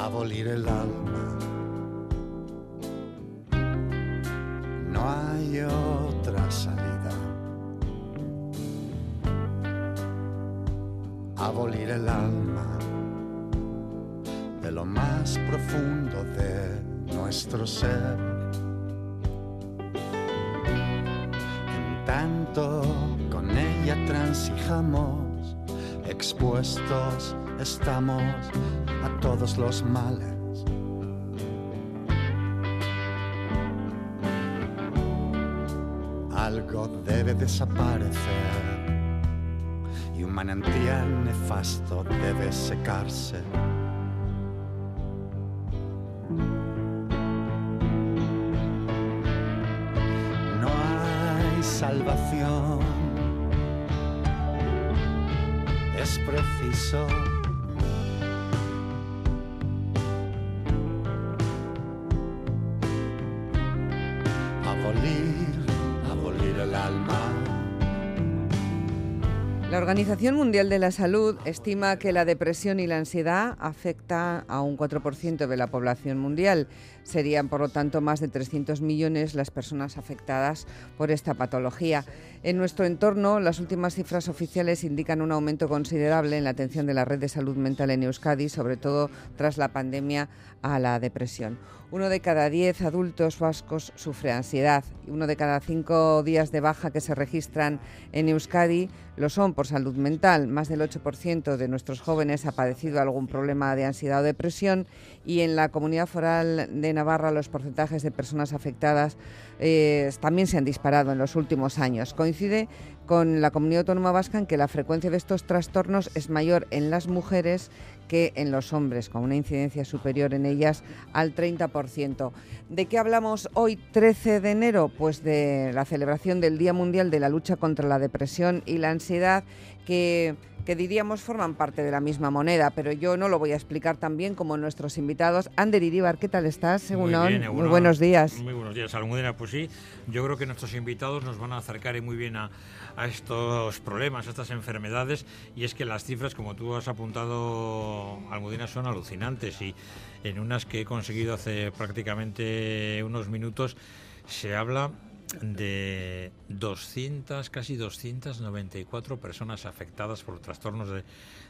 abolir el alma. No hay otra salida. Abolir el alma de lo más profundo de nuestro ser. En tanto con ella transijamos, expuestos estamos a todos los males. Algo debe desaparecer y un manantial nefasto debe secarse. Organización Mundial de la Salud estima que la depresión y la ansiedad afecta a un 4% de la población mundial. Serían, por lo tanto, más de 300 millones las personas afectadas por esta patología. En nuestro entorno, las últimas cifras oficiales indican un aumento considerable en la atención de la red de salud mental en Euskadi, sobre todo tras la pandemia a la depresión. Uno de cada diez adultos vascos sufre ansiedad. Uno de cada cinco días de baja que se registran en Euskadi lo son por salud mental. Más del 8% de nuestros jóvenes ha padecido algún problema de ansiedad o depresión y en la comunidad foral de Navarra los porcentajes de personas afectadas eh, también se han disparado en los últimos años. Coincide con la comunidad autónoma vasca en que la frecuencia de estos trastornos es mayor en las mujeres que en los hombres, con una incidencia superior en ellas al 30%. ¿De qué hablamos hoy, 13 de enero? Pues de la celebración del Día Mundial de la Lucha contra la Depresión y la Ansiedad, que, que diríamos forman parte de la misma moneda, pero yo no lo voy a explicar tan bien como nuestros invitados. Ander Iribar, ¿qué tal estás? Según Muy, bien, muy buenos días. Muy buenos días, Almudena. Pues sí, yo creo que nuestros invitados nos van a acercar muy bien a, a estos problemas, a estas enfermedades, y es que las cifras, como tú has apuntado, Almudena, son alucinantes y en unas que he conseguido hace prácticamente unos minutos se habla de 200, casi 294 personas afectadas por trastornos de,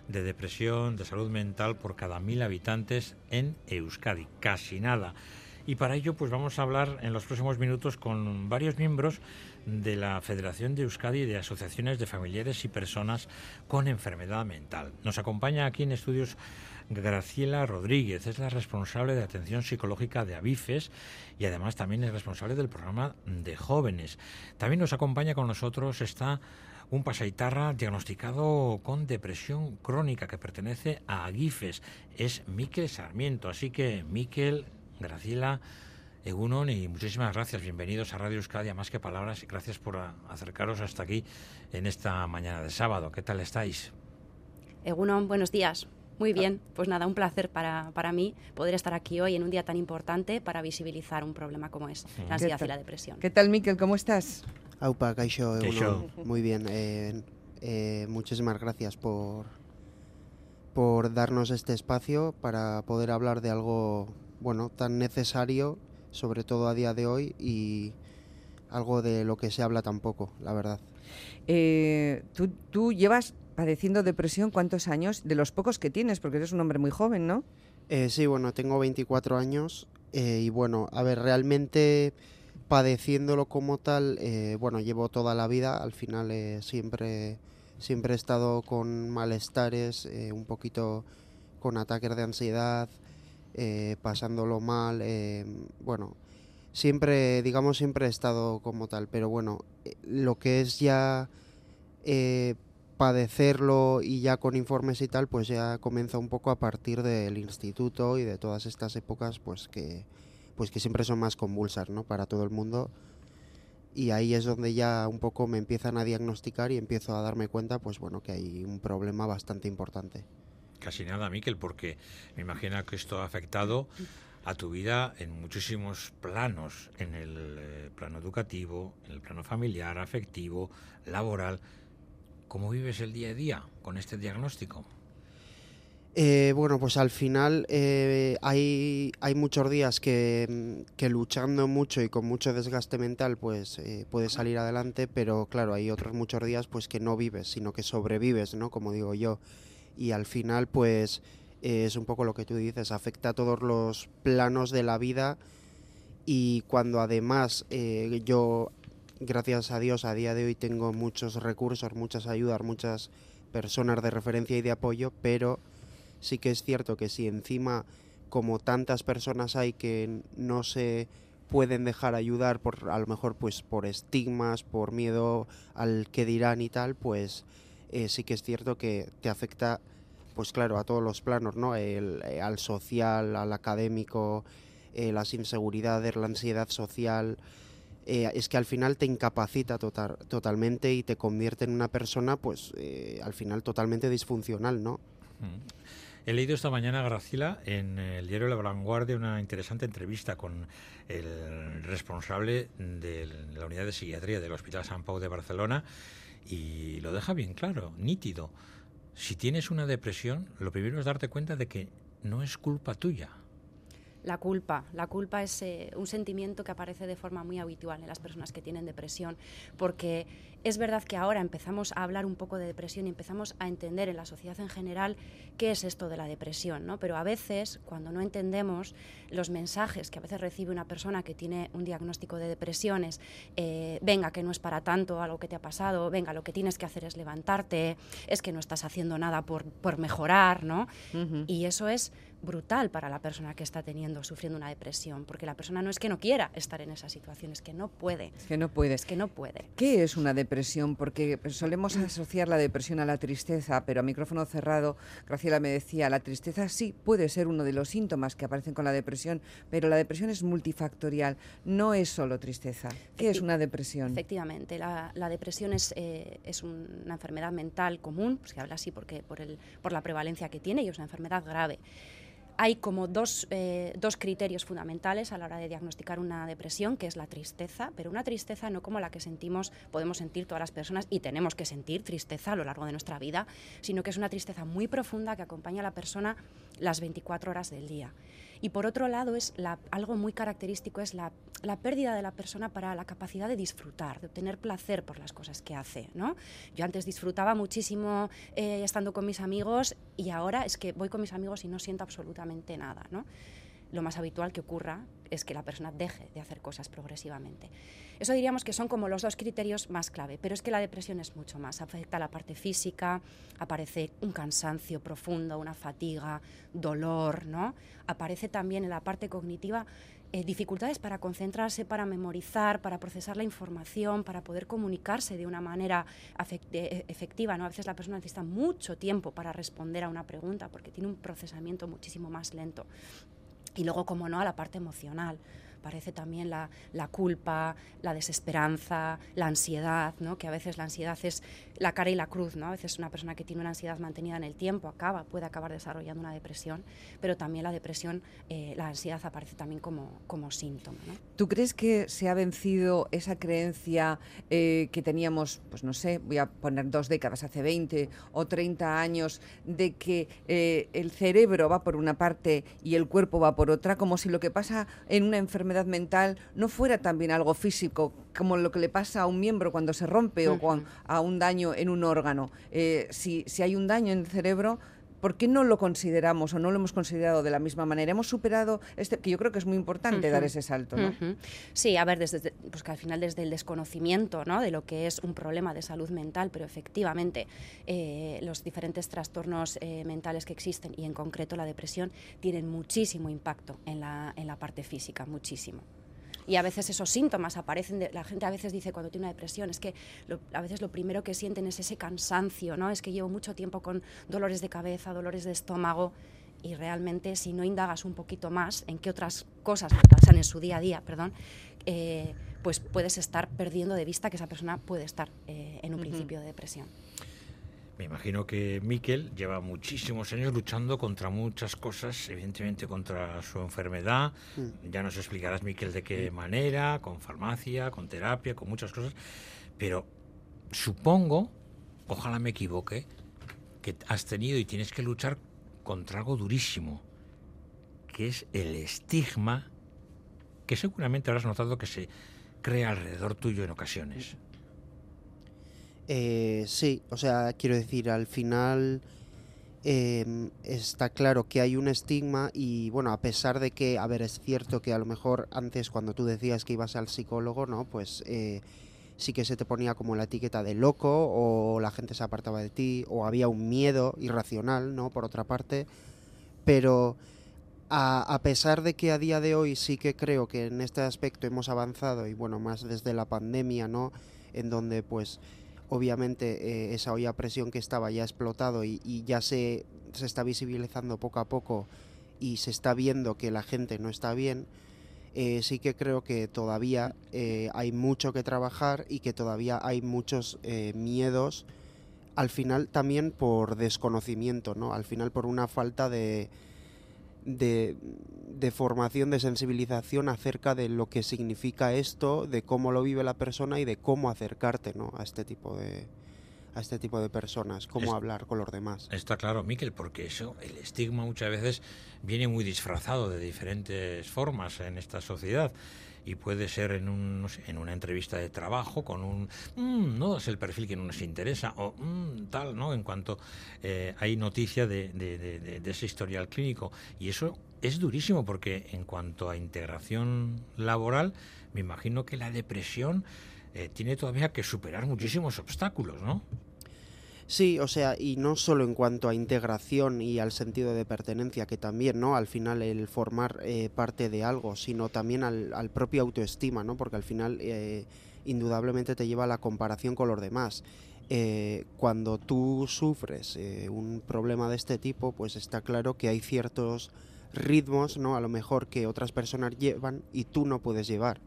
de, depresión, de salud mental por cada mil habitantes en Euskadi, casi nada. Y para ello, pues vamos a hablar en los próximos minutos con varios miembros de la Federación de Euskadi de Asociaciones de Familiares y Personas con Enfermedad Mental. Nos acompaña aquí en estudios Graciela Rodríguez, es la responsable de atención psicológica de Avifes y además también es responsable del programa de jóvenes. También nos acompaña con nosotros está un pasaitarra diagnosticado con depresión crónica que pertenece a Agifes, es Miquel Sarmiento. Así que, Miquel, Graciela, Egunon y muchísimas gracias. Bienvenidos a Radio Euskadi, Más que Palabras, gracias por acercaros hasta aquí en esta mañana de sábado. ¿Qué tal estáis? Egunon, buenos días. Muy bien, pues nada, un placer para, para, mí poder estar aquí hoy en un día tan importante para visibilizar un problema como es la ansiedad y la depresión. ¿Qué tal, Miquel? ¿Cómo estás? Aupa, Kaisho, Muy bien, eh, eh, muchísimas gracias por, por darnos este espacio para poder hablar de algo bueno tan necesario, sobre todo a día de hoy, y algo de lo que se habla tan poco, la verdad. Eh, ¿tú, tú llevas padeciendo depresión cuántos años? De los pocos que tienes, porque eres un hombre muy joven, ¿no? Eh, sí, bueno, tengo 24 años eh, y bueno, a ver, realmente padeciéndolo como tal, eh, bueno, llevo toda la vida, al final siempre, siempre he estado con malestares, un poquito con ataques de ansiedad, pasándolo mal, bueno, siempre, digamos, siempre he estado como tal, pero bueno, lo que es ya padecerlo y ya con informes y tal, pues ya comienza un poco a partir del instituto y de todas estas épocas, pues que, pues que siempre son más convulsas, ¿no? Para todo el mundo. Y ahí es donde ya un poco me empiezan a diagnosticar y empiezo a darme cuenta, pues bueno, que hay un problema bastante importante. Casi nada, Miquel, porque me imagino que esto ha afectado a tu vida en muchísimos planos, en el eh, plano educativo, en el plano familiar, afectivo, laboral. ¿Cómo vives el día a día con este diagnóstico? Eh, bueno, pues al final eh, hay, hay muchos días que, que, luchando mucho y con mucho desgaste mental pues eh, puedes salir adelante, pero claro, hay otros muchos días pues que no vives, sino que sobrevives, ¿no? Como digo yo. Y al final pues es un poco lo que tú dices, afecta a todos los planos de la vida y cuando además yo, gracias a Dios, a día de hoy tengo muchos recursos, muchas ayudas, muchas personas de referencia y de apoyo, pero sí que es cierto que si encima como tantas personas hay que no se pueden dejar ayudar por a lo mejor pues por estigmas, por miedo al que dirán y tal, pues eh, sí que es cierto que te afecta pues claro a todos los planos, ¿no? El, eh, al social, al académico, eh, las inseguridades, la ansiedad social, es que al final te incapacita total, totalmente y te convierte en una persona, pues al final totalmente disfuncional, ¿no? Mm. He leído esta mañana, Gracila, en el diario La Vanguardia una interesante entrevista con el responsable de la unidad de psiquiatría del Hospital San Pau de Barcelona y lo deja bien claro, nítido. Si tienes una depresión, lo primero es darte cuenta de que no es culpa tuya, la culpa. La culpa es eh, un sentimiento que aparece de forma muy habitual en las personas que tienen depresión, porque es verdad que ahora empezamos a hablar un poco de depresión y empezamos a entender en la sociedad en general qué es esto de la depresión, ¿no? Pero a veces, cuando no entendemos los mensajes que a veces recibe una persona que tiene un diagnóstico de depresión es, eh, venga, que no es para tanto algo que te ha pasado, venga, lo que tienes que hacer es levantarte, es que no estás haciendo nada por, por mejorar, ¿no? Y eso es brutal para la persona que está teniendo, sufriendo una depresión, porque la persona no es que no quiera estar en esa situación, es que no puede. Es que no puede. Es que no puede. ¿Qué es una depresión? Porque solemos asociar la depresión a la tristeza, pero a micrófono cerrado, Graciela me decía, la tristeza sí puede ser uno de los síntomas que aparecen con la depresión, pero la depresión es multifactorial, no es solo tristeza. ¿Qué es una depresión? Efectivamente, la, depresión es, eh, es una enfermedad mental común, pues se habla así porque por, el, por la prevalencia que tiene y es una enfermedad grave hay como dos, eh, dos, criterios fundamentales a la hora de diagnosticar una depresión, que es la tristeza, pero una tristeza no como la que sentimos, podemos sentir todas las personas y tenemos que sentir tristeza a lo largo de nuestra vida, sino que es una tristeza muy profunda que acompaña a la persona las 24 horas del día. Y por otro lado, es algo muy característico es la, pérdida de la persona para la capacidad de disfrutar, de obtener placer por las cosas que hace. ¿no? Yo antes disfrutaba muchísimo eh, estando con mis amigos y ahora es que voy con mis amigos y no siento absolutamente nada. ¿no? lo más habitual que ocurra es que la persona deje de hacer cosas progresivamente. Eso diríamos que son como los dos criterios más clave, pero es que la depresión es mucho más. Afecta a la parte física, aparece un cansancio profundo, una fatiga, dolor, ¿no? Aparece también en la parte cognitiva eh, dificultades para concentrarse, para memorizar, para procesar la información, para poder comunicarse de una manera eh, efectiva. ¿no? A veces la persona necesita mucho tiempo para responder a una pregunta porque tiene un procesamiento muchísimo más lento. Y luego, como no, a la parte emocional parece también la, culpa, la desesperanza, la ansiedad, ¿no? que a veces la ansiedad es la cara y la cruz, ¿no? a veces una persona que tiene una ansiedad mantenida en el tiempo acaba, puede acabar desarrollando una depresión, pero también la depresión, eh, la ansiedad aparece también como, como síntoma. ¿no? ¿Tú crees que se ha vencido esa creencia eh, que teníamos, pues no sé, voy a poner dos décadas, hace 20 o 30 años, de que eh, el cerebro va por una parte y el cuerpo va por otra, como si lo que pasa en una enfermedad mental no fuera también algo físico, como lo que le pasa a un miembro cuando se rompe o a un daño en un órgano. Eh, si, si hay un daño en el cerebro, ¿por qué no lo consideramos o no lo hemos considerado de la misma manera? Hemos superado este, que yo creo que es muy importante dar ese salto, ¿no? Sí, a ver, desde, pues que al final desde el desconocimiento ¿no? de lo que es un problema de salud mental, pero efectivamente eh, los diferentes trastornos eh, mentales que existen y en concreto la depresión tienen muchísimo impacto en la, en la parte física, muchísimo y a veces esos síntomas aparecen, la gente a veces dice cuando tiene una depresión, es que a veces lo primero que sienten es ese cansancio, ¿no? Es que llevo mucho tiempo con dolores de cabeza, dolores de estómago y realmente si no indagas un poquito más en qué otras cosas pasan en su día a día, perdón, eh, pues puedes estar perdiendo de vista que esa persona puede estar eh, en un principio de depresión. Me imagino que Miquel lleva muchísimos años luchando contra muchas cosas, evidentemente contra su enfermedad. Mm. Ya nos explicarás, Miquel, de qué manera, con farmacia, con terapia, con muchas cosas. Pero supongo, ojalá me equivoque, que has tenido y tienes que luchar contra algo durísimo, que es el estigma que seguramente habrás notado que se crea alrededor tuyo en ocasiones. Eh, sí, o sea, quiero decir, al final em, está claro que hay un estigma y bueno, a pesar de que, a ver, es cierto que a lo mejor antes cuando tú decías que ibas al psicólogo, ¿no? Pues eh, sí que se te ponía como la etiqueta de loco o la gente se apartaba de ti o había un miedo irracional, ¿no? Por otra parte, pero a, a, pesar de que a día de hoy sí que creo que en este aspecto hemos avanzado y bueno, más desde la pandemia, ¿no? En donde pues obviamente eh, esa olla presión que estaba ya explotado y, ya se, se está visibilizando poco a poco y se está viendo que la gente no está bien, eh, sí que creo que todavía eh, hay mucho que trabajar y que todavía hay muchos miedos, al final también por desconocimiento, ¿no? Al final por una falta de, de, de, formación, de sensibilización acerca de lo que significa esto, de cómo lo vive la persona y de cómo acercarte, ¿no? A este tipo de, a este tipo de personas, cómo es, hablar con los demás. Está claro, Miquel, porque eso, el estigma muchas veces viene muy disfrazado de diferentes formas en esta sociedad y puede ser en, un, en una entrevista de trabajo con un mmm, no es el perfil que no nos interesa o mmm, tal, ¿no? En cuanto eh, hay noticia de, de, de, de ese historial clínico y eso es durísimo porque en cuanto a integración laboral, me imagino que la depresión eh, tiene todavía que superar muchísimos obstáculos, ¿no? Sí, o sea, y no solo en cuanto a integración y al sentido de pertenencia, que también, ¿no? Al final el formar eh, parte de algo, sino también al, propio autoestima, ¿no? Porque al final eh, indudablemente te lleva a la comparación con los demás. Eh, cuando tú sufres eh, un problema de este tipo, pues está claro que hay ciertos ritmos, ¿no? A lo mejor que otras personas llevan y tú no puedes llevar,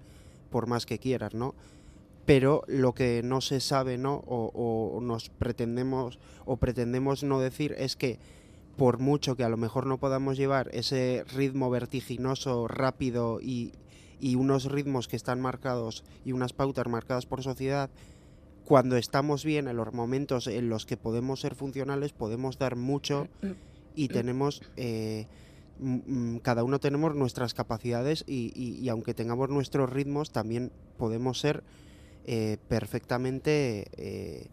por más que quieras, ¿no? Pero lo que no se sabe no o, o, nos pretendemos o pretendemos no decir es que por mucho que a lo mejor no podamos llevar ese ritmo vertiginoso rápido y, y unos ritmos que están marcados y unas pautas marcadas por sociedad cuando estamos bien en los momentos en los que podemos ser funcionales podemos dar mucho y tenemos eh, cada uno tenemos nuestras capacidades y, y, y aunque tengamos nuestros ritmos también podemos ser eh, perfectamente eh,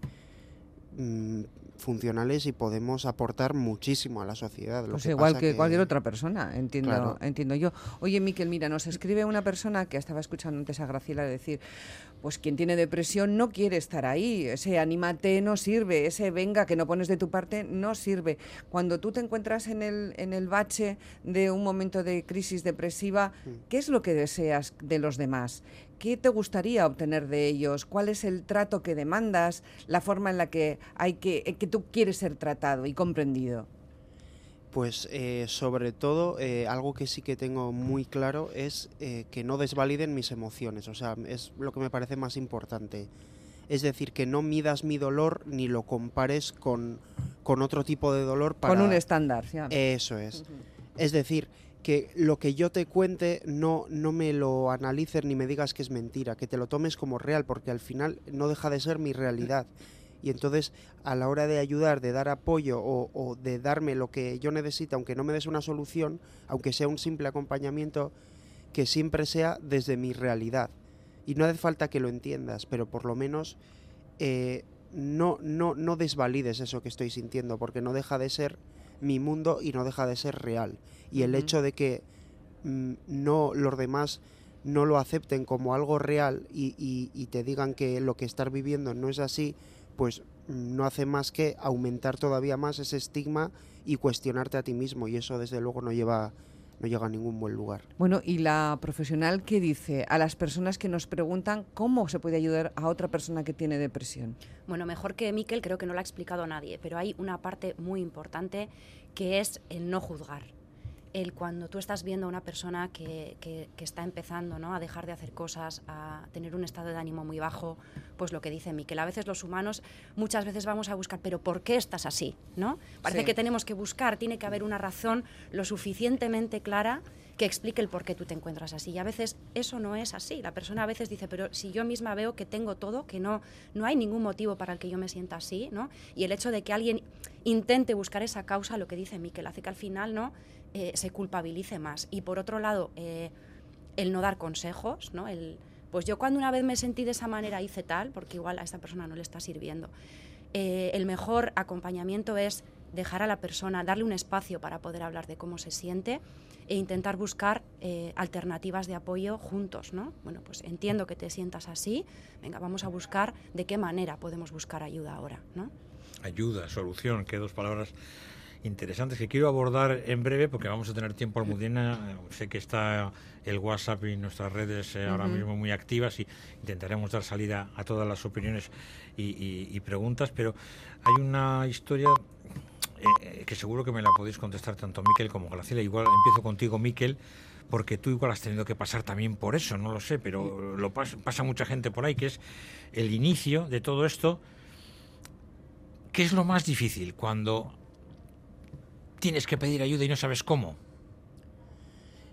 mm, funcionales y podemos aportar muchísimo a la sociedad. Lo pues que igual que, que, cualquier otra persona, entiendo, claro. entiendo yo. Oye, Miquel, mira, nos escribe una persona que estaba escuchando antes a Graciela decir, pues quien tiene depresión no quiere estar ahí, ese anímate no sirve, ese venga que no pones de tu parte no sirve. Cuando tú te encuentras en el, en el bache de un momento de crisis depresiva, ¿qué es lo que deseas de los demás? ¿Qué te gustaría obtener de ellos? ¿Cuál es el trato que demandas? ¿La forma en la que, hay que, que tú quieres ser tratado y comprendido? Pues eh, sobre todo eh, algo que sí que tengo muy claro es eh, que no desvaliden mis emociones, o sea, es lo que me parece más importante. Es decir, que no midas mi dolor ni lo compares con, con otro tipo de dolor para... Con un estándar, ¿sí? Eso es. Uh -huh. Es decir, que lo que yo te cuente no, no me lo analices ni me digas que es mentira, que te lo tomes como real, porque al final no deja de ser mi realidad. Y entonces, a la hora de ayudar, de dar apoyo o, de darme lo que yo necesito, aunque no me des una solución, aunque sea un simple acompañamiento, que siempre sea desde mi realidad. Y no hace falta que lo entiendas, pero por lo menos eh, no, no, no desvalides eso que estoy sintiendo, porque no deja de ser mi mundo y no deja de ser real. Y el uh -huh. hecho de que mm, no los demás no lo acepten como algo real y, y, y, te digan que lo que estás viviendo no es así, pues no hace más que aumentar todavía más ese estigma y cuestionarte a ti mismo y eso desde luego no lleva no llega a ningún buen lugar. Bueno, y la profesional qué dice a las personas que nos preguntan cómo se puede ayudar a otra persona que tiene depresión. Bueno, mejor que Miquel creo que no lo ha explicado nadie, pero hay una parte muy importante que es el no juzgar el cuando tú estás viendo a una persona que, que, que, está empezando ¿no? a dejar de hacer cosas, a tener un estado de ánimo muy bajo, pues lo que dice Miquel, a veces los humanos muchas veces vamos a buscar, pero ¿por qué estás así? ¿no? Parece sí. que tenemos que buscar, tiene que haber una razón lo suficientemente clara que explique el por qué tú te encuentras así. Y a veces eso no es así. La persona a veces dice, pero si yo misma veo que tengo todo, que no, no hay ningún motivo para el que yo me sienta así, ¿no? Y el hecho de que alguien intente buscar esa causa, lo que dice Miquel, hace que al final no eh, se culpabilice más. Y por otro lado, eh, el no dar consejos, ¿no? El, pues yo cuando una vez me sentí de esa manera hice tal, porque igual a esta persona no le está sirviendo. Eh, el mejor acompañamiento es dejar a la persona, darle un espacio para poder hablar de cómo se siente e intentar buscar alternativas de apoyo juntos, ¿no? Bueno, pues entiendo que te sientas así, venga, vamos a buscar de qué manera podemos buscar ayuda ahora, ¿no? Ayuda, solución, que dos palabras interesantes que quiero abordar en breve porque vamos a tener tiempo, Almudena. Sé que está el WhatsApp y nuestras redes eh, ahora mismo muy activas y intentaremos dar salida a todas las opiniones y, preguntas, pero hay una historia eh, que seguro que me la podéis contestar tanto Miquel como Graciela. Igual empiezo contigo, Miquel porque tú igual has tenido que pasar también por eso, no lo sé, pero lo pasa mucha gente por ahí, que es el inicio de todo esto. ¿Qué es lo más difícil cuando tienes que pedir ayuda y no sabes cómo?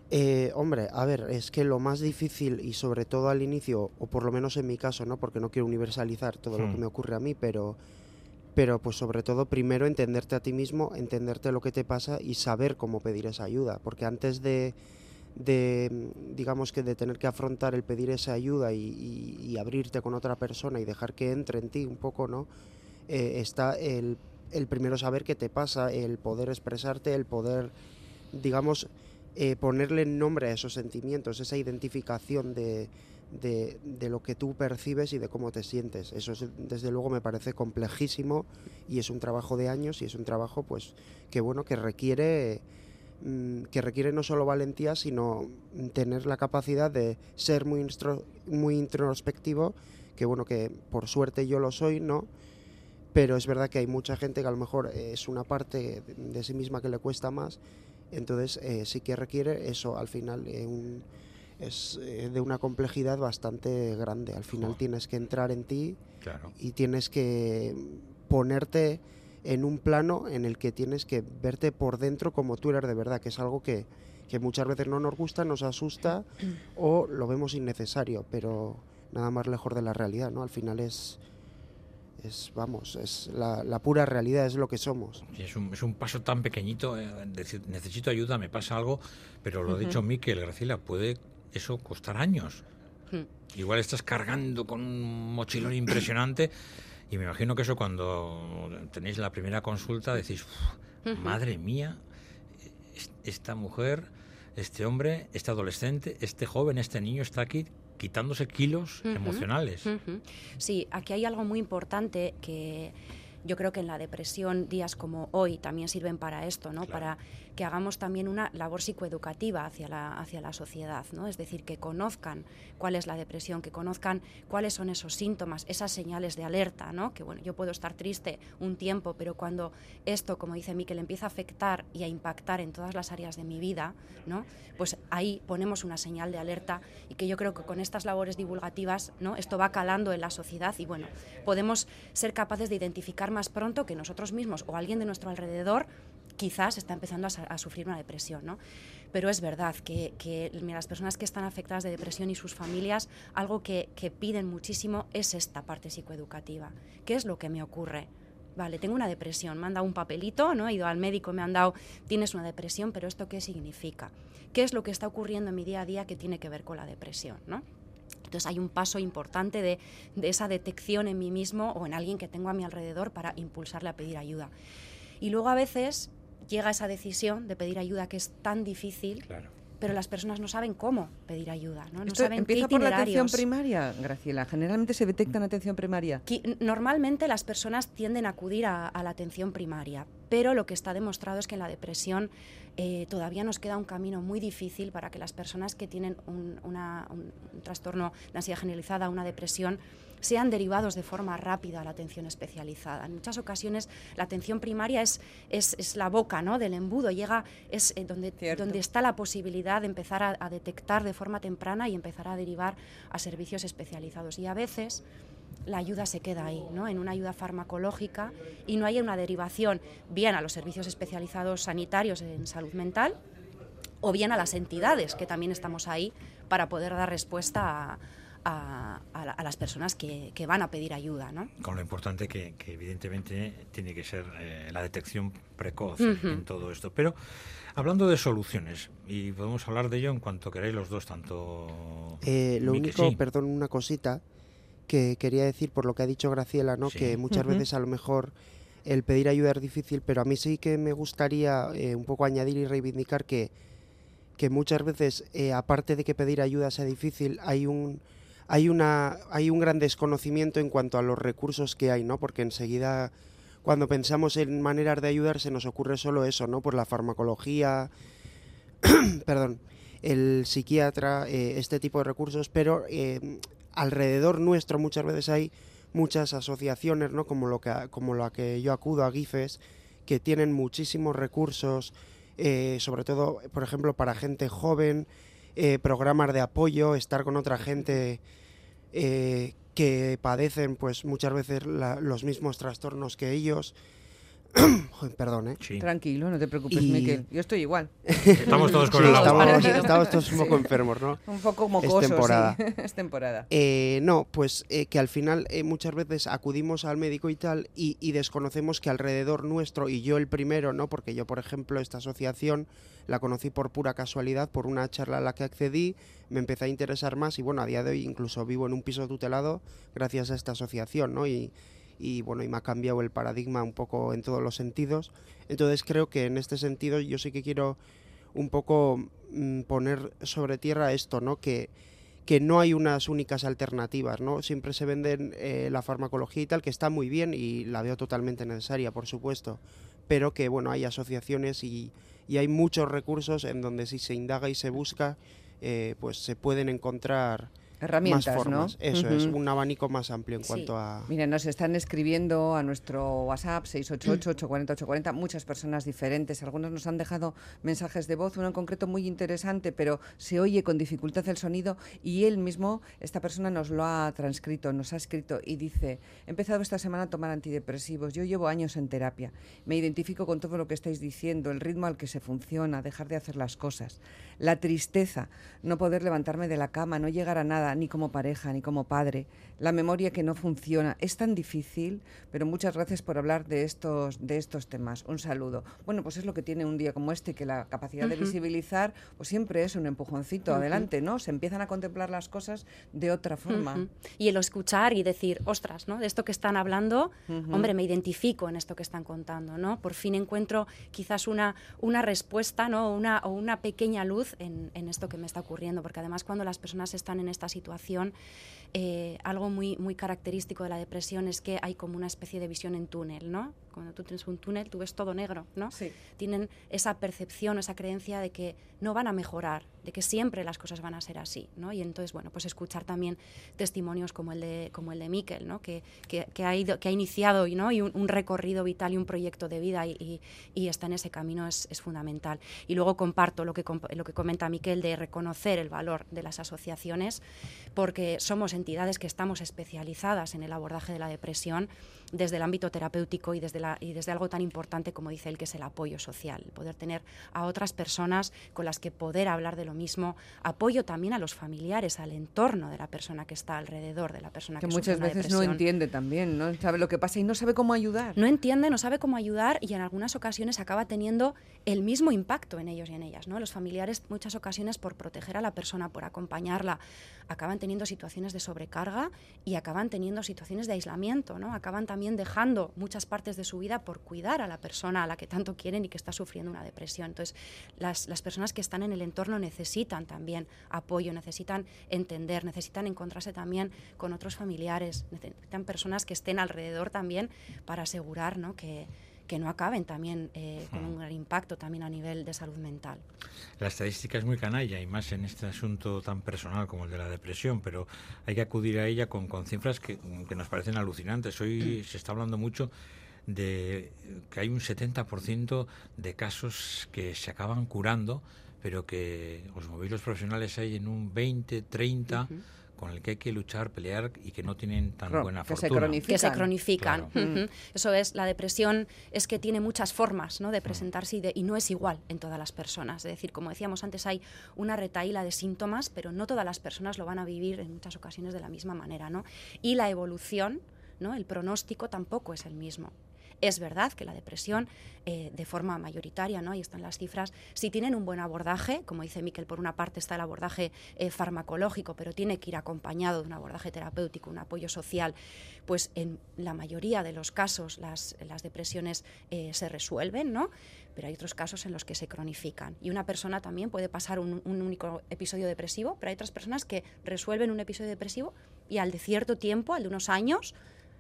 Eh, hombre, a ver, es que lo más difícil y sobre todo al inicio, o por lo menos en mi caso, ¿no? Porque no quiero universalizar todo lo que hmm. me ocurre a mí, pero, pero pues sobre todo primero entenderte a ti mismo, entenderte lo que te pasa y saber cómo pedir esa ayuda, porque antes de, de digamos que de tener que afrontar el pedir esa ayuda y, abrirte con otra persona y dejar que entre en ti un poco, ¿no? Eh, está el el primero saber qué te pasa, el poder expresarte, el poder, digamos, eh, ponerle nombre a esos sentimientos, esa identificación de, de, lo que tú percibes y de cómo te sientes. Eso desde luego me parece complejísimo y es un trabajo de años y es un trabajo pues que bueno que requiere mm, que requiere no solo valentía sino tener la capacidad de ser muy muy introspectivo que bueno que por suerte yo lo soy no pero es verdad que hay mucha gente que a lo mejor es una parte de sí misma que le cuesta más, entonces eh, sí que requiere eso al final eh, es eh, de una complejidad bastante grande. Al final tienes que entrar en ti y tienes que ponerte en un plano en el que tienes que verte por dentro como tú eres de verdad, que es algo que, que muchas veces no nos gusta, nos asusta o lo vemos innecesario, pero nada más lejos de la realidad, ¿no? Al final es es vamos, es la, pura realidad, es lo que somos. es, un, es un paso tan pequeñito, eh, decir, necesito ayuda, me pasa algo, pero lo ha dicho Miquel, Graciela, puede eso costar años. Hmm. Igual estás cargando con un mochilón impresionante y me imagino que eso cuando tenéis la primera consulta decís, madre mía, esta mujer, este hombre, este adolescente, este joven, este niño está aquí quitándose kilos emocionales. Sí, aquí hay algo muy importante que yo creo que en la depresión días como hoy también sirven para esto, ¿no? Para que hagamos también una labor psicoeducativa hacia la, hacia la sociedad, ¿no? Es decir, que conozcan cuál es la depresión, que conozcan cuáles son esos síntomas, esas señales de alerta, ¿no? Que bueno, yo puedo estar triste un tiempo, pero cuando esto, como dice Miquel, empieza a afectar y a impactar en todas las áreas de mi vida, ¿no? Pues ahí ponemos una señal de alerta y que yo creo que con estas labores divulgativas, ¿no? Esto va calando en la sociedad y bueno, podemos ser capaces de identificar más pronto que nosotros mismos o alguien de nuestro alrededor quizás está empezando a, sufrir una depresión. ¿no? Pero es verdad que, las personas que están afectadas de depresión y sus familias, algo que, piden muchísimo es esta parte psicoeducativa. ¿Qué es lo que me ocurre? Vale, tengo una depresión, me han dado un papelito, ¿no? he ido al médico, me han dado, tienes una depresión, pero ¿esto qué significa? ¿Qué es lo que está ocurriendo en mi día a día que tiene que ver con la depresión? ¿no? Entonces hay un paso importante de, esa detección en mí mismo o en alguien que tengo a mi alrededor para impulsarle a pedir ayuda. Y luego a veces llega esa decisión de pedir ayuda que es tan difícil. Pero las personas no saben cómo pedir ayuda, ¿no? no saben empieza por la atención primaria, Graciela. Generalmente se detecta en atención primaria. Normalmente las personas tienden a acudir a la atención primaria, pero lo que está demostrado es que en la depresión eh, todavía nos queda un camino muy difícil para que las personas que tienen un, trastorno de ansiedad generalizada, una depresión, sean derivados de forma rápida a la atención especializada. En muchas ocasiones la atención primaria es, es, la boca ¿no? del embudo, llega, es eh, donde, donde está la posibilidad de empezar a, a detectar de forma temprana y empezar a derivar a servicios especializados. Y a veces la ayuda se queda ahí, ¿no? en una ayuda farmacológica y no hay una derivación bien a los servicios especializados sanitarios en salud mental o bien a las entidades, que también estamos ahí para poder dar respuesta a, las personas que, van a pedir ayuda. ¿no? Con lo importante que, evidentemente tiene que ser eh, la detección precoz en todo esto. Pero hablando de soluciones, y podemos hablar de ello en cuanto queráis los dos, tanto... Eh, lo único, perdón, una cosita que quería decir por lo que ha dicho Graciela, ¿no? que muchas veces a lo mejor el pedir ayuda es difícil, pero a mí sí que me gustaría eh, un poco añadir y reivindicar que, que muchas veces, eh, aparte de que pedir ayuda sea difícil, hay un, hay, una, hay un gran desconocimiento en cuanto a los recursos que hay, ¿no? Porque enseguida, cuando pensamos en maneras de ayudar, se nos ocurre solo eso, ¿no? Por la farmacología, perdón, el psiquiatra, eh, este tipo de recursos, pero alrededor nuestro muchas veces hay muchas asociaciones, ¿no? Como, lo que, como la que yo acudo a GIFES, que tienen muchísimos recursos, eh, sobre todo, por ejemplo, para gente joven, eh, programas de apoyo, estar con otra gente eh, que padecen, pues muchas veces los mismos trastornos que ellos. Perdón, ¿eh? Tranquilo, no te preocupes, Miquel. Yo estoy igual. Estamos todos con el estamos, todos un poco enfermos, ¿no? Un poco mocosos, es temporada. es temporada. Eh, no, pues eh, que al final eh, muchas veces acudimos al médico y tal y, y, desconocemos que alrededor nuestro, y yo el primero, ¿no? Porque yo, por ejemplo, esta asociación la conocí por pura casualidad, por una charla a la que accedí, me empecé a interesar más y bueno, a día de hoy incluso vivo en un piso tutelado gracias a esta asociación, ¿no? Y, y bueno, y me ha cambiado el paradigma un poco en todos los sentidos. Entonces creo que en este sentido yo sí que quiero un poco mm, poner sobre tierra esto, ¿no? Que, que no hay unas únicas alternativas, ¿no? Siempre se venden eh, la farmacología y tal, que está muy bien y la veo totalmente necesaria, por supuesto, pero que, bueno, hay asociaciones y, y hay muchos recursos en donde si se indaga y se busca, eh, pues se pueden encontrar herramientas, ¿no? Eso es, un abanico más amplio en cuanto a... Mira, nos están escribiendo a nuestro WhatsApp 688-840-840 muchas personas diferentes. Algunos nos han dejado mensajes de voz, uno en concreto muy interesante, pero se oye con dificultad el sonido y él mismo, esta persona nos lo ha transcrito, nos ha escrito y dice, he empezado esta semana a tomar antidepresivos, yo llevo años en terapia, me identifico con todo lo que estáis diciendo, el ritmo al que se funciona, dejar de hacer las cosas, la tristeza, no poder levantarme de la cama, no llegar a nada, ni como pareja, ni como padre, la memoria que no funciona. Es tan difícil, pero muchas gracias por hablar de estos, de estos temas. Un saludo. Bueno, pues es lo que tiene un día como este, que la capacidad de visibilizar, pues siempre es un empujoncito adelante, ¿no? Se empiezan a contemplar las cosas de otra forma. Y el escuchar y decir, ostras, ¿no? De esto que están hablando, hombre, me identifico en esto que están contando, ¿no? Por fin encuentro quizás una, una respuesta, ¿no? Una, o una pequeña luz en, en esto que me está ocurriendo, porque además cuando las personas están en esta situación, eh, algo muy, muy característico de la depresión es que hay como una especie de visión en túnel, ¿no? Cuando tú tienes un túnel, tú ves todo negro, ¿no? Tienen esa percepción, esa creencia de que no van a mejorar, de que siempre las cosas van a ser así, ¿no? Y entonces, bueno, pues escuchar también testimonios como el de, como el de Miquel, ¿no? Que, que, ha, ido, que ha iniciado ¿no? y un, recorrido vital y un proyecto de vida y, y, está en ese camino es, es, fundamental. Y luego comparto lo que, lo que comenta Miquel de reconocer el valor de las asociaciones, porque somos entidades que estamos especializadas en el abordaje de la depresión desde el ámbito terapéutico y desde, la, y desde algo tan importante como dice él, que es el apoyo social, poder tener a otras personas con las que poder hablar de lo mismo, apoyo también a los familiares, al entorno de la persona que está alrededor de la persona que, que muchas veces no entiende también, no sabe lo que pasa y no sabe cómo ayudar. No entiende, no sabe cómo ayudar y en algunas ocasiones acaba teniendo el mismo impacto en ellos y en ellas, ¿no? Los familiares muchas ocasiones por proteger a la persona, por acompañarla, acaban teniendo situaciones de sobrecarga y acaban teniendo situaciones de aislamiento, ¿no? Acaban también dejando muchas partes de su vida por cuidar a la persona a la que tanto quieren y que está sufriendo una depresión. Entonces, las, las personas que están en el entorno necesitan también apoyo, necesitan entender, necesitan encontrarse también con otros familiares, necesitan personas que estén alrededor también para asegurar ¿no? que, que no acaben también eh, con un gran impacto también a nivel de salud mental. La estadística es muy canalla y más en este asunto tan personal como el de la depresión, pero hay que acudir a ella con, con cifras que, que, nos parecen alucinantes. Hoy se está hablando mucho de que hay un 70% de casos que se acaban curando, pero que os movéis los profesionales hay en un 20, 30 con el que hay que luchar, pelear y que no tienen tan buena que se fortuna. cronifican. que se cronifican. Claro. Eso es, la depresión es que tiene muchas formas ¿no? de presentarse y, de- y no es igual en todas las personas. Es decir, como decíamos antes, hay una retaíla de síntomas, pero no todas las personas lo van a vivir en muchas ocasiones de la misma manera. ¿no? Y la evolución, ¿no? el pronóstico tampoco es el mismo. Es verdad que la depresión, eh, de forma mayoritaria, ¿no? ahí están las cifras, si tienen un buen abordaje, como dice Miquel, por una parte está el abordaje eh, farmacológico, pero tiene que ir acompañado de un abordaje terapéutico, un apoyo social, pues en la mayoría de los casos las, las depresiones eh, se resuelven, ¿no? pero hay otros casos en los que se cronifican. Y una persona también puede pasar un, un único episodio depresivo, pero hay otras personas que resuelven un episodio depresivo y al de cierto tiempo, al de unos años,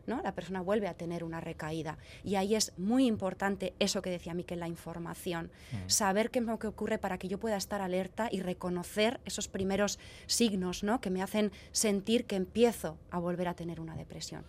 ¿no? la persona vuelve a tener una recaída. Y ahí es muy importante eso que decía Miquel, la información. Saber qué es lo que ocurre para que yo pueda estar alerta y reconocer esos primeros signos ¿no? que me hacen sentir que empiezo a volver a tener una depresión.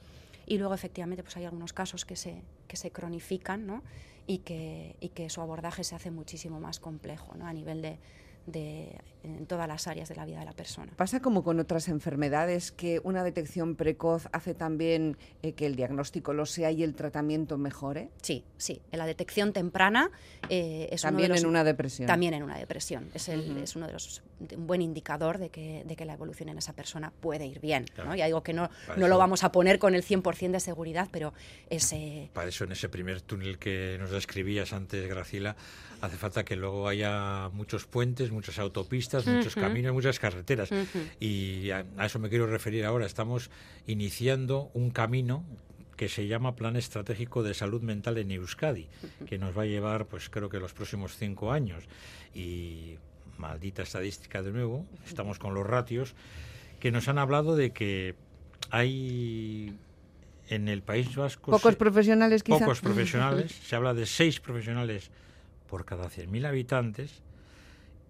Y luego, efectivamente, pues hay algunos casos que se, que se cronifican ¿no? y, que, y que su abordaje se hace muchísimo más complejo ¿no? a nivel de, de, en todas las áreas de la vida de la persona. Pasa como con otras enfermedades que una detección precoz hace también eh, que el diagnóstico lo sea y el tratamiento mejore. Sí, sí. En la detección temprana eh, es uno de También los- en una depresión. También en una depresión. Es, el, Ujú. es uno de los de un buen indicador de que, de que la evolución en esa persona puede ir bien. Claro. ¿no? Ya digo que no, Para no eso- lo vamos a poner con el 100% de seguridad, pero ese, Para eso, en ese primer túnel que nos describías antes, Graciela, hace falta que luego haya muchos puentes, muchas autopistas, muchos caminos, muchas carreteras. Y a, a eso me quiero referir ahora. Estamos iniciando un camino que se llama Plan Estratégico de Salud Mental en Euskadi, que nos va a llevar, pues creo que los próximos cinco años. Y maldita estadística de nuevo, estamos con los ratios, que nos han hablado de que hay en el País Vasco Pocos se- profesionales quizá. pocos profesionales, se habla de seis profesionales por cada 100.000 habitantes,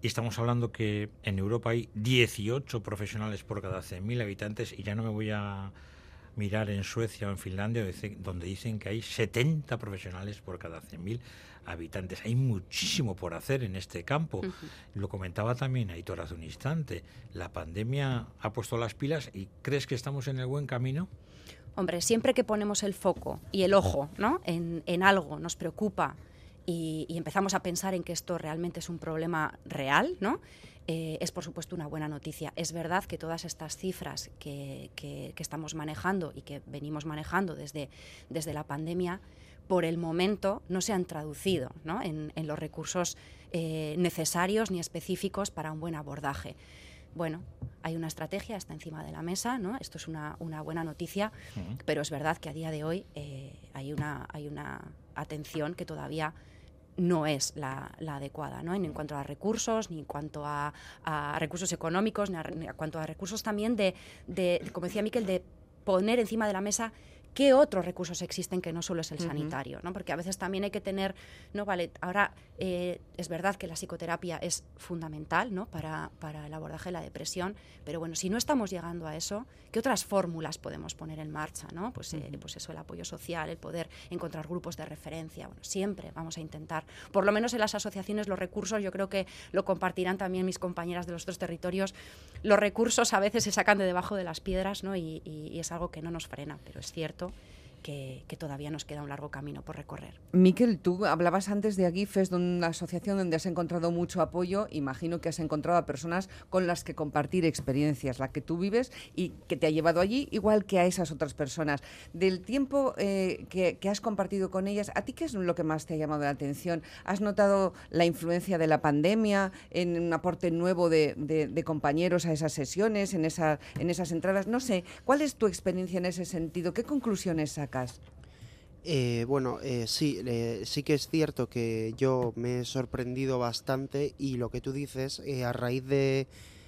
y estamos hablando que en Europa hay 18 profesionales por cada 100.000 habitantes, y ya no me voy a mirar en Suecia o en Finlandia, donde dicen que hay 70 profesionales por cada 100.000 habitantes. Hay muchísimo por hacer en este campo. Lo comentaba también Aitor hace un instante. La pandemia ha puesto las pilas y ¿crees que estamos en el buen camino? Hombre, siempre que ponemos el foco y el ojo ¿no? en, en algo, nos preocupa y, y empezamos a pensar en que esto realmente es un problema real, ¿no? Eh, es por supuesto una buena noticia. Es verdad que todas estas cifras que, que- que estamos manejando y que venimos manejando desde, desde la pandemia, por el momento no se han traducido ¿no? en, en los recursos eh, necesarios ni específicos para un buen abordaje. Bueno, hay una estrategia, está encima de la mesa, ¿no? Esto es una, una buena noticia, pero es verdad que a día de hoy eh, hay, una, hay una atención que todavía no es la, la adecuada, ¿no? Ni en cuanto a recursos, ni en cuanto a, a recursos económicos, ni en cuanto a recursos también de, de, como decía Miquel, de poner encima de la mesa qué otros recursos existen que no solo es el sanitario, ¿no? Porque a veces también hay que tener, no vale, ahora eh, es verdad que la psicoterapia es fundamental, ¿no? Para, para el abordaje de la depresión, pero bueno, si no estamos llegando a eso, ¿qué otras fórmulas podemos poner en marcha, ¿no? Pues, eh, pues eso, el apoyo social, el poder encontrar grupos de referencia, bueno, siempre vamos a intentar, por lo menos en las asociaciones los recursos, yo creo que lo compartirán también mis compañeras de los otros territorios, los recursos a veces se sacan de debajo de las piedras, ¿no? Y, y- y es algo que no nos frena, pero es cierto esto que, que todavía nos queda un largo camino por recorrer. Miquel, tú hablabas antes de Agifes, de una asociación donde has encontrado mucho apoyo. Imagino que has encontrado a personas con las que compartir experiencias, la que tú vives y que te ha llevado allí, igual que a esas otras personas. Del tiempo eh, que, que has compartido con ellas, ¿a ti qué es lo que más te ha llamado la atención? ¿Has notado la influencia de la pandemia en un aporte nuevo de, de- de compañeros a esas sesiones, en, esa, en esas entradas? No sé, ¿cuál es tu experiencia en ese sentido? ¿Qué conclusiones sacas? Eh, bueno, eh, sí, eh, sí que es cierto que yo me he sorprendido bastante y lo que tú dices, a raíz de,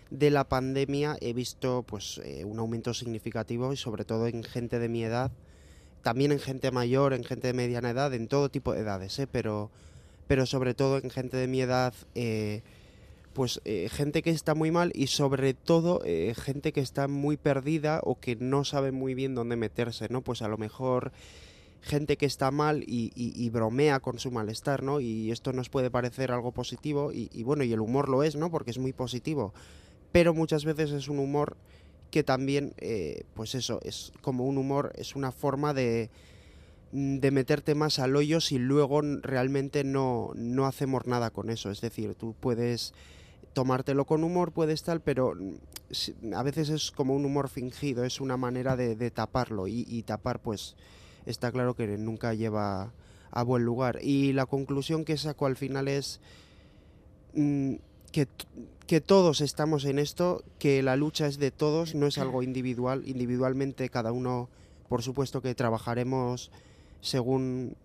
de la pandemia he visto pues un aumento significativo y sobre todo en gente de mi edad, también en gente mayor, en gente de mediana edad, en todo tipo de edades, pero, pero sobre todo en gente de mi edad, pues eh, gente que está muy mal y sobre todo eh, gente que está muy perdida o que no sabe muy bien dónde meterse, ¿no? Pues a lo mejor gente que está mal y, bromea con su malestar, ¿no? Y esto nos puede parecer algo positivo y, y bueno, y el humor lo es, ¿no? Porque es muy positivo, pero muchas veces es un humor que también, eh, pues eso, es como un humor, es una forma de, de meterte más al hoyo si luego realmente no, no hacemos nada con eso. Es decir, tú puedes tomártelo con humor, puedes tal, pero mm, a veces es como un humor fingido, es una manera de, taparlo y, tapar pues está claro que nunca lleva a buen lugar. Y la conclusión que saco al final es mm, que, que todos estamos en esto, que la lucha es de todos, no es algo individual, individualmente cada uno, por supuesto que trabajaremos según,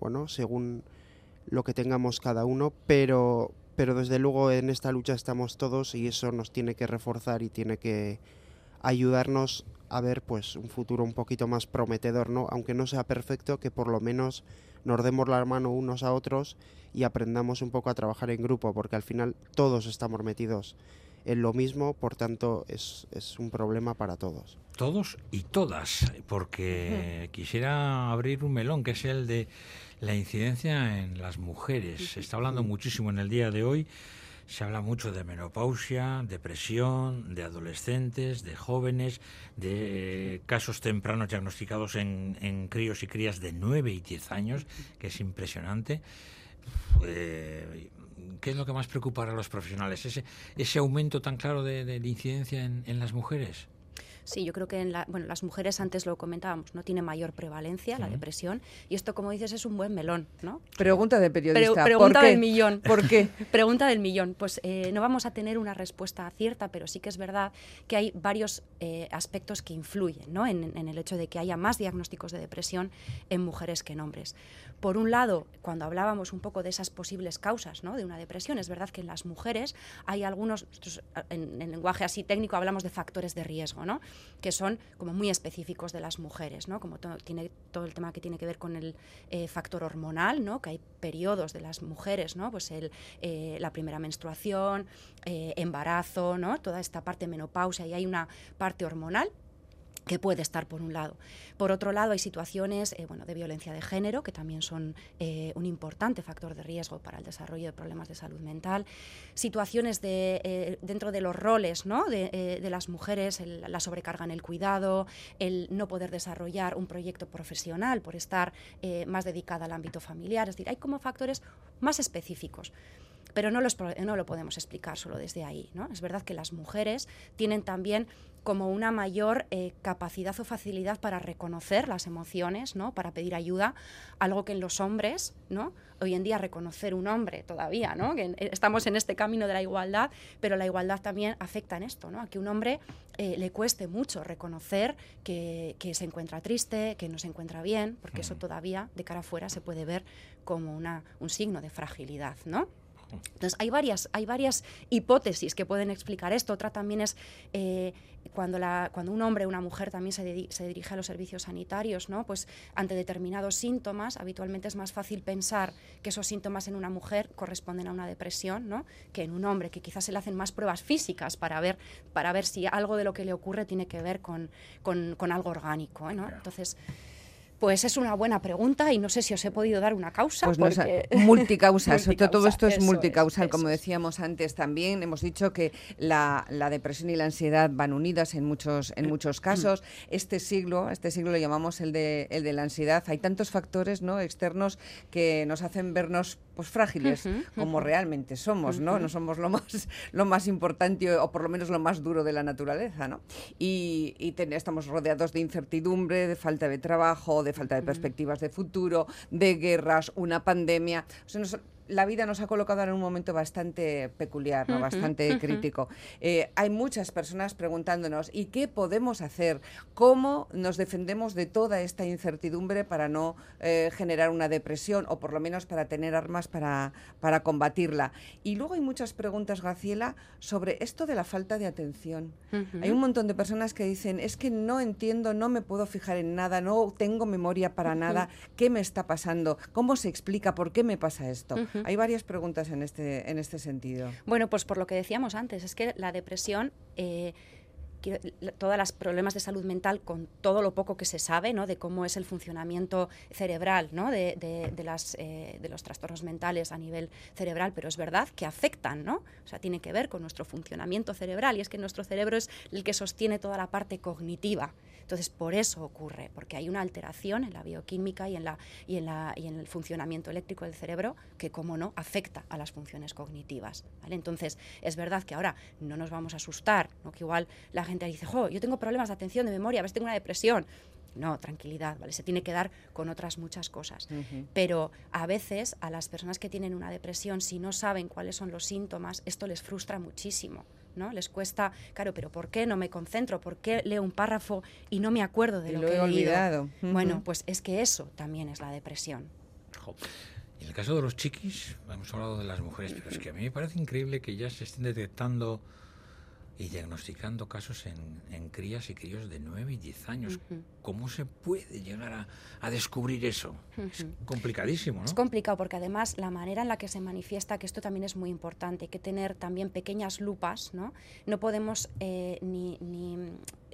bueno, según lo que tengamos cada uno, pero, pero desde luego en esta lucha estamos todos y eso nos tiene que reforzar y tiene que ayudarnos a ver pues un futuro un poquito más prometedor, ¿no? Aunque no sea perfecto, que por lo menos nos demos la mano unos a otros y aprendamos un poco a trabajar en grupo, porque al final todos estamos metidos en lo mismo, por tanto es, es un problema para todos. Todos y todas, porque quisiera abrir un melón, que es el de la incidencia en las mujeres. Se está hablando muchísimo en el día de hoy. Se habla mucho de menopausia, depresión, de adolescentes, de jóvenes, de casos tempranos diagnosticados en, críos y crías de 9 y 10 años, que es impresionante. Eh, ¿Qué es lo que más preocupa a los profesionales? ¿Ese, ese aumento tan claro de, de incidencia en las mujeres? Sí, yo creo que en la, bueno, las mujeres, antes lo comentábamos, no tiene mayor prevalencia la depresión y esto, como dices, es un buen melón, ¿no? Pregunta de periodista. pregunta del millón. ¿Por qué? pregunta del millón. Pues eh, no vamos a tener una respuesta cierta, pero sí que es verdad que hay varios eh, aspectos que influyen ¿no? en, en el hecho de que haya más diagnósticos de depresión en mujeres que en hombres. Por un lado, cuando hablábamos un poco de esas posibles causas ¿no? de una depresión, es verdad que en las mujeres hay algunos, en, en lenguaje así técnico hablamos de factores de riesgo, ¿no? Que son como muy específicos de las mujeres, ¿no? como tiene todo el tema que tiene que ver con el eh, factor hormonal, ¿no? que hay periodos de las mujeres, ¿no? pues el, eh, la primera menstruación, eh, embarazo, ¿no? toda esta parte menopausia y hay una parte hormonal que puede estar por un lado. Por otro lado, hay situaciones eh, bueno, de violencia de género, que también son eh, un importante factor de riesgo para el desarrollo de problemas de salud mental. Situaciones de, eh, dentro de los roles ¿no? de, las mujeres, la sobrecarga en el cuidado, el no poder desarrollar un proyecto profesional por estar más dedicada al ámbito familiar. Es decir, hay como factores más específicos pero no, los, no lo podemos explicar solo desde ahí. ¿no? Es verdad que las mujeres tienen también como una mayor eh, capacidad o facilidad para reconocer las emociones, ¿no? para pedir ayuda, algo que en los hombres, ¿no? hoy en día reconocer un hombre todavía, ¿no? que estamos en este camino de la igualdad, pero la igualdad también afecta en esto, ¿no? a que un hombre eh, le cueste mucho reconocer que, que, se encuentra triste, que no se encuentra bien, porque eso mm. todavía de cara afuera se puede ver como una, un signo de fragilidad. ¿no? Entonces, hay varias, hay varias hipótesis que pueden explicar esto. Otra también es eh, cuando, la, cuando un hombre o una mujer también se, se, dirige a los servicios sanitarios, ¿no? pues ante determinados síntomas, habitualmente es más fácil pensar que esos síntomas en una mujer corresponden a una depresión ¿no? que en un hombre, que quizás se le hacen más pruebas físicas para ver, para ver si algo de lo que le ocurre tiene que ver con, con, con algo orgánico. ¿no? Entonces, pues es una buena pregunta y no sé si os he podido dar una causa. Pues porque... multicausas, todo esto es multicausal, como decíamos antes también. Hemos dicho que la, depresión y la ansiedad van unidas en muchos, en muchos casos. Este siglo, este siglo lo llamamos el de, el de la ansiedad. Hay tantos factores ¿no? externos que nos hacen vernos pues frágiles, como realmente somos, ¿no? No somos lo más, lo más importante o por lo menos lo más duro de la naturaleza, ¿no? Y, y estamos rodeados de incertidumbre, de falta de trabajo, de falta de perspectivas de futuro, de guerras, una pandemia. O sea, la vida nos ha colocado en un momento bastante peculiar, ¿no? bastante crítico. Eh, hay muchas personas preguntándonos, ¿y qué podemos hacer? ¿Cómo nos defendemos de toda esta incertidumbre para no eh, generar una depresión o por lo menos para tener armas para, para combatirla? Y luego hay muchas preguntas, Graciela, sobre esto de la falta de atención. Hay un montón de personas que dicen, es que no entiendo, no me puedo fijar en nada, no tengo memoria para nada, ¿qué me está pasando? ¿Cómo se explica por qué me pasa esto? Hay varias preguntas en este, en este sentido. Bueno, pues por lo que decíamos antes, es que la depresión... Eh, todos los problemas de salud mental con todo lo poco que se sabe ¿no? de cómo es el funcionamiento cerebral ¿no? de, de, las, eh, de los trastornos mentales a nivel cerebral, pero es verdad que afectan, ¿no? o sea, tiene que ver con nuestro funcionamiento cerebral y es que nuestro cerebro es el que sostiene toda la parte cognitiva. Entonces, por eso ocurre, porque hay una alteración en la bioquímica y en, la, y en, la, y en el funcionamiento eléctrico del cerebro que, como no, afecta a las funciones cognitivas. ¿vale? Entonces, es verdad que ahora no nos vamos a asustar, ¿no? que igual la gente dice, jo, yo tengo problemas de atención, de memoria, a veces tengo una depresión. No, tranquilidad, ¿vale? Se tiene que dar con otras muchas cosas. Pero a veces a las personas que tienen una depresión, si no saben cuáles son los síntomas, esto les frustra muchísimo. ¿No? Les cuesta, claro, pero ¿por qué no me concentro? ¿Por qué leo un párrafo y no me acuerdo de lo, que he olvidado? Bueno, pues es que eso también es la depresión. En el caso de los chiquis, hemos hablado de las mujeres, pero es que a mí me parece increíble que ya se estén detectando y diagnosticando casos en, crías y críos de 9 y 10 años. ¿Cómo se puede llegar a, descubrir eso? Es complicadísimo, ¿no? Es complicado porque además la manera en la que se manifiesta, que esto también es muy importante, hay que tener también pequeñas lupas, ¿no? No podemos eh, ni, ni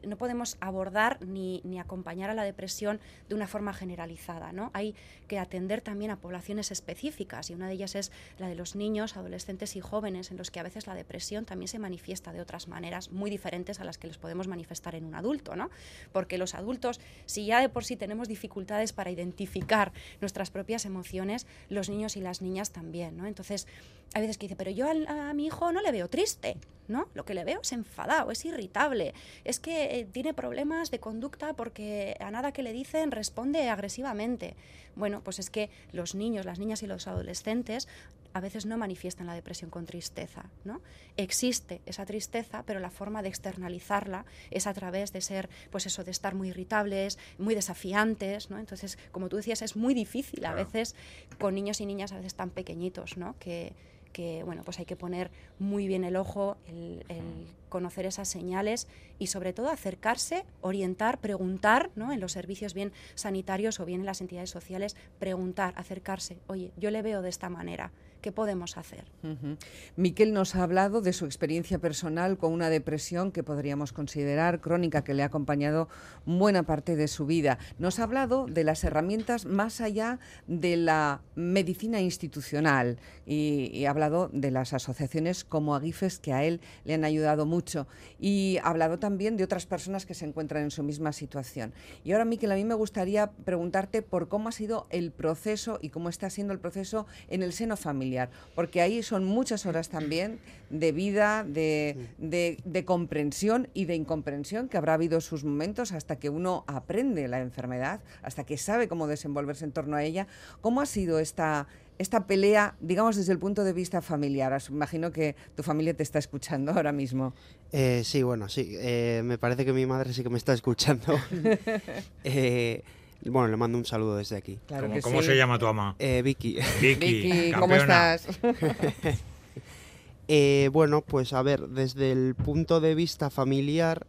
no podemos abordar ni, ni, acompañar a la depresión de una forma generalizada. ¿no? Hay que atender también a poblaciones específicas y una de ellas es la de los niños, adolescentes y jóvenes, en los que a veces la depresión también se manifiesta de otras maneras muy diferentes a las que les podemos manifestar en un adulto. ¿no? Porque los adultos, si ya de por sí tenemos dificultades para identificar nuestras propias emociones, los niños y las niñas también. ¿no? Entonces, hay veces que dice, pero yo a, a mi hijo no le veo triste. ¿no? Lo que le veo es enfadado, es irritable, es que eh, tiene problemas de conducta porque a nada que le dicen responde agresivamente. Bueno, pues es que los niños, las niñas y los adolescentes a veces no manifiestan la depresión con tristeza, ¿no? Existe esa tristeza, pero la forma de externalizarla es a través de ser, pues eso, de estar muy irritables, muy desafiantes, ¿no? Entonces, como tú decías, es muy difícil a veces con niños y niñas a veces tan pequeñitos, ¿no? Que, que bueno, pues hay que poner muy bien el ojo, el, conocer esas señales y sobre todo acercarse, orientar, preguntar, ¿no? En los servicios bien sanitarios o bien en las entidades sociales, preguntar, acercarse, oye, yo le veo de esta manera. ¿Qué podemos hacer? Miquel nos ha hablado de su experiencia personal con una depresión que podríamos considerar crónica, que le ha acompañado buena parte de su vida. Nos ha hablado de las herramientas más allá de la medicina institucional y, ha hablado de las asociaciones como Agifes que a él le han ayudado mucho. Y ha hablado también de otras personas que se encuentran en su misma situación. Y ahora, Miquel, a mí me gustaría preguntarte por cómo ha sido el proceso y cómo está siendo el proceso en el seno familiar porque ahí son muchas horas también de vida, de, comprensión y de incomprensión, que habrá habido sus momentos hasta que uno aprende la enfermedad, hasta que sabe cómo desenvolverse en torno a ella. ¿Cómo ha sido esta, esta pelea, digamos, desde el punto de vista familiar? Imagino que tu familia te está escuchando ahora mismo. Eh, sí, bueno, sí. Eh, me parece que mi madre sí que me está escuchando. eh, bueno, le mando un saludo desde aquí. ¿Cómo, se llama tu ama? Eh, Vicky. Vicky, ¿cómo estás? Eh, bueno, pues a ver, desde el punto de vista familiar,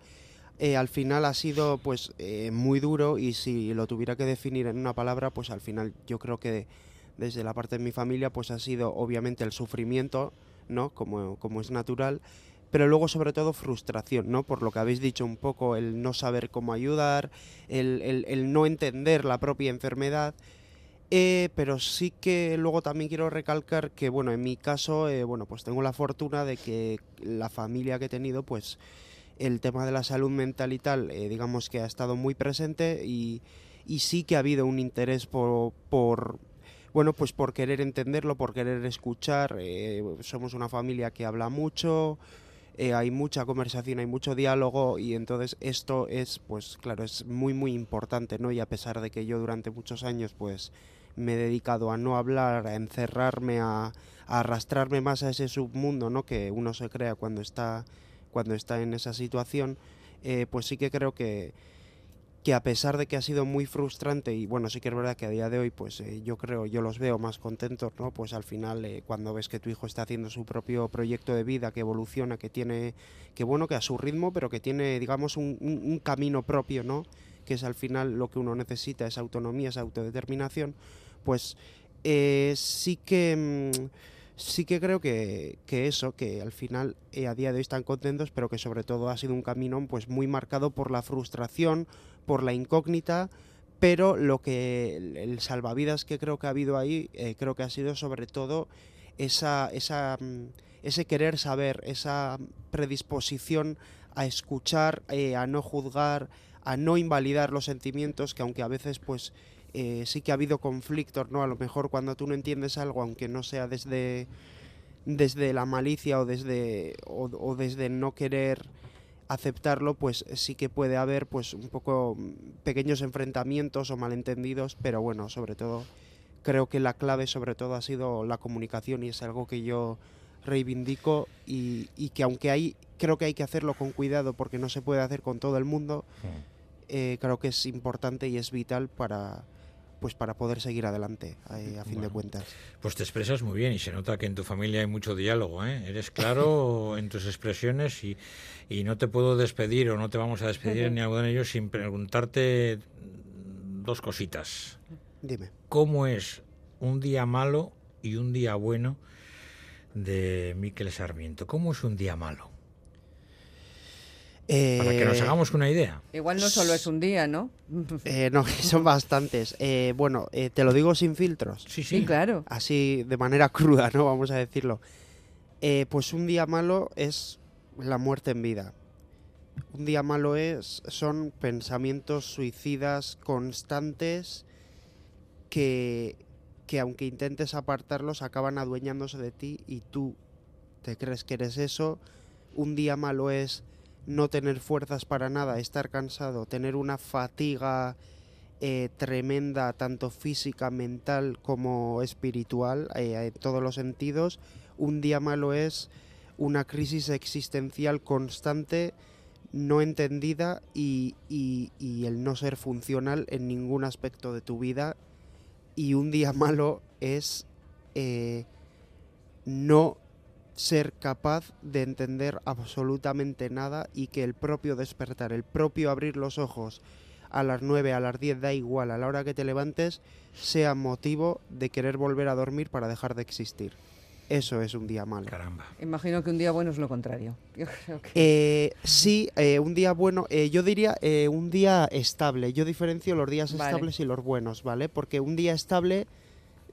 eh, al final ha sido pues muy duro y si lo tuviera que definir en una palabra, pues al final yo creo que desde la parte de mi familia pues ha sido obviamente el sufrimiento, ¿no? Como, como es natural pero luego sobre todo frustración, ¿no? Por lo que habéis dicho un poco, el no saber cómo ayudar, el, no entender la propia enfermedad. Eh, pero sí que luego también quiero recalcar que, bueno, en mi caso, eh, bueno, pues tengo la fortuna de que la familia que he tenido, pues el tema de la salud mental y tal, eh, digamos que ha estado muy presente y, y, sí que ha habido un interés por, por bueno, pues por querer entenderlo, por querer escuchar. somos una familia que habla mucho, eh, hay mucha conversación, hay mucho diálogo y entonces esto es, pues claro, es muy muy importante, ¿no? Y a pesar de que yo durante muchos años, pues me he dedicado a no hablar, a encerrarme, a, arrastrarme más a ese submundo, ¿no? Que uno se crea cuando está cuando está en esa situación, eh, pues sí que creo que que a pesar de que ha sido muy frustrante y bueno, sí que es verdad que a día de hoy pues eh, yo creo, yo los veo más contentos, ¿no? Pues al final eh, cuando ves que tu hijo está haciendo su propio proyecto de vida, que evoluciona, que tiene, que bueno, que a su ritmo, pero que tiene digamos un, camino propio, ¿no? Que es al final lo que uno necesita, esa autonomía, esa autodeterminación, pues eh, sí que... Mm, sí que creo que, que eso, que al final eh, a día de hoy están contentos, pero que sobre todo ha sido un camino pues muy marcado por la frustración, por la incógnita, pero lo que el, salvavidas que creo que ha habido ahí, eh, creo que ha sido sobre todo esa, esa, mm, ese querer saber, esa predisposición a escuchar, eh, a no juzgar, a no invalidar los sentimientos, que aunque a veces pues eh, sí que ha habido conflictos, ¿no? A lo mejor cuando tú no entiendes algo, aunque no sea desde, desde la malicia o desde, o, o desde no querer aceptarlo, pues sí que puede haber pues un poco mm, pequeños enfrentamientos o malentendidos, pero bueno, sobre todo creo que la clave sobre todo ha sido la comunicación y es algo que yo reivindico y, y que aunque hay creo que hay que hacerlo con cuidado porque no se puede hacer con todo el mundo, eh, creo que es importante y es vital para pues para poder seguir adelante eh, a fin Bueno. de cuentas. Pues te expresas muy bien y se nota que en tu familia hay mucho diálogo, ¿eh? Eres claro en tus expresiones y, y no te puedo despedir o no te vamos a despedir ni algo de ello sin preguntarte dos cositas. Dime. ¿Cómo es un día malo y un día bueno de Miquel Sarmiento? ¿Cómo es un día malo? Para que nos Eh, hagamos una idea. Igual no solo es un día, ¿no? eh, no, son bastantes. Eh, bueno, eh, te lo digo sin filtros. Sí, Sí, sí. claro. así de manera cruda, ¿no? Vamos a decirlo. Eh, pues un día malo es la muerte en vida. Un día malo es son pensamientos suicidas constantes que, que aunque intentes apartarlos acaban adueñándose de ti y tú te crees que eres eso. Un día malo es no tener fuerzas para nada, estar cansado, tener una fatiga eh, tremenda, tanto física, mental como espiritual, eh, en todos los sentidos. Un día malo es una crisis existencial constante, no entendida y, y- el no ser funcional en ningún aspecto de tu vida. Y un día malo es eh, no ser capaz de entender absolutamente nada y que el propio despertar, el propio abrir los ojos a las 9, a las 10, da igual, a la hora que te levantes, sea motivo de querer volver a dormir para dejar de existir. Eso es un día malo. Caramba. Imagino que un día bueno es lo contrario. Yo creo que... Eh, sí, eh, un día bueno, eh, yo diría eh, un día estable. Yo diferencio los días Vale. estables y los buenos, ¿vale? Porque un día estable,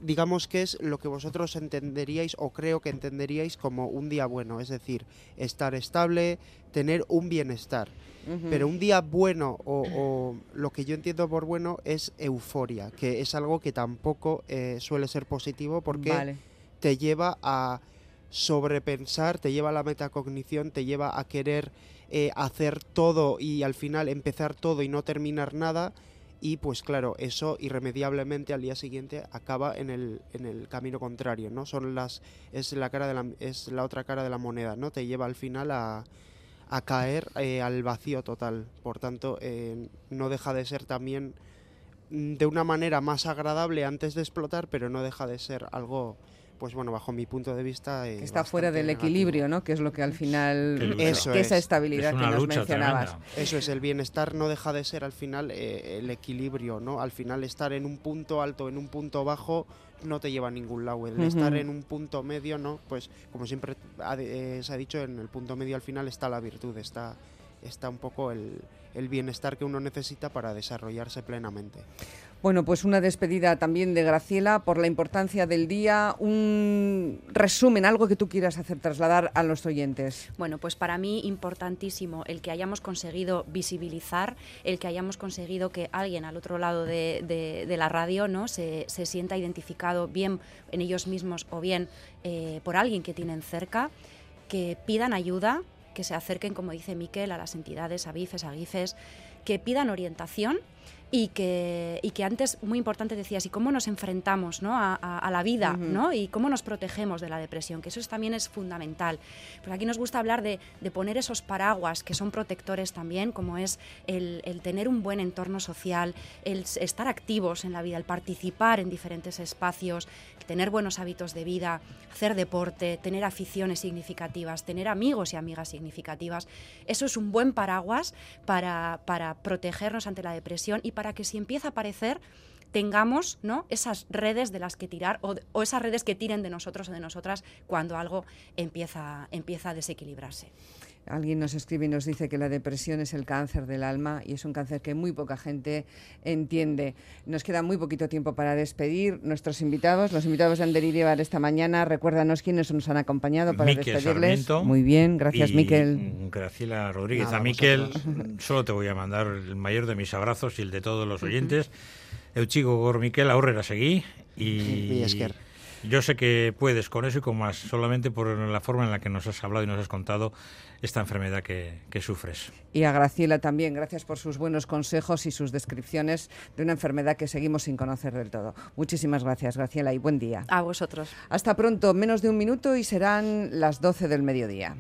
digamos que es lo que vosotros entenderíais o creo que entenderíais como un día bueno, es decir, estar estable, tener un bienestar. Pero un día bueno o, o lo que yo entiendo por bueno es euforia, que es algo que tampoco eh, suele ser positivo porque Vale. te lleva a sobrepensar, te lleva a la metacognición, te lleva a querer eh, hacer todo y al final empezar todo y no terminar nada. Y pues claro, eso irremediablemente al día siguiente acaba en el, en el camino contrario, ¿no? Son las, es la cara de la, es la otra cara de la moneda, ¿no? Te lleva al final a, a caer eh, al vacío total. Por tanto, eh, no deja de ser también mm, de una manera más agradable antes de explotar, pero no deja de ser algo, pues bueno, bajo mi punto de vista. eh, Que está fuera del negativo. equilibrio, ¿no? Que es lo que al final... Eso que esa es. estabilidad Es que nos mencionabas. tremenda. Eso es, el bienestar no deja de ser al final eh, el equilibrio, ¿no? Al final estar en un punto alto, en un punto bajo, no te lleva a ningún lado. El estar en un punto medio, ¿no? Pues como siempre ha de- eh, se ha dicho, en el punto medio al final está la virtud, está, está un poco el, el bienestar que uno necesita para desarrollarse plenamente. Bueno, pues una despedida también de Graciela por la importancia del día. Un resumen, algo que tú quieras hacer trasladar a los oyentes. Bueno, pues para mí importantísimo el que hayamos conseguido visibilizar, el que hayamos conseguido que alguien al otro lado de, la radio ¿no? se, se sienta identificado bien en ellos mismos o bien eh, por alguien que tienen cerca, que pidan ayuda, que se acerquen, como dice Miquel, a las entidades, a BIFES, a GIFES, que pidan orientación y que, y que antes, muy importante, decías, ¿y cómo nos enfrentamos ¿no? a, a- a la vida. ¿no? y cómo nos protegemos de la depresión? Que eso es- también es fundamental. Pues aquí nos gusta hablar de, de poner esos paraguas que son protectores también, como es el, el tener un buen entorno social, el estar activos en la vida, el participar en diferentes espacios, tener buenos hábitos de vida, hacer deporte, tener aficiones significativas, tener amigos y amigas significativas. Eso es un buen paraguas para, para protegernos ante la depresión y para que si empieza a aparecer tengamos ¿no? esas redes de las que tirar o, esas redes que tiren de nosotros o de nosotras cuando algo empieza, empieza a desequilibrarse. Alguien nos escribe y nos dice que la depresión es el cáncer del alma y es un cáncer que muy poca gente entiende. Nos queda muy poquito tiempo para despedir nuestros invitados, los invitados de Ander esta mañana. Recuérdanos quiénes nos han acompañado para Miquel despedirles. Sarmiento muy bien, gracias y Miquel. Graciela Rodríguez. Nada, a Miquel vosotros. solo te voy a mandar el mayor de mis abrazos y el de todos los oyentes. Eutxigo Gor Miquel, aurrera seguí y esker. Yo sé que puedes con eso y con más, solamente por la forma en la que nos has hablado y nos has contado esta enfermedad que, que sufres. Y a Graciela también, gracias por sus buenos consejos y sus descripciones de una enfermedad que seguimos sin conocer del todo. Muchísimas gracias, Graciela, y buen día. A vosotros. Hasta pronto, menos de un minuto y serán las 12 del mediodía.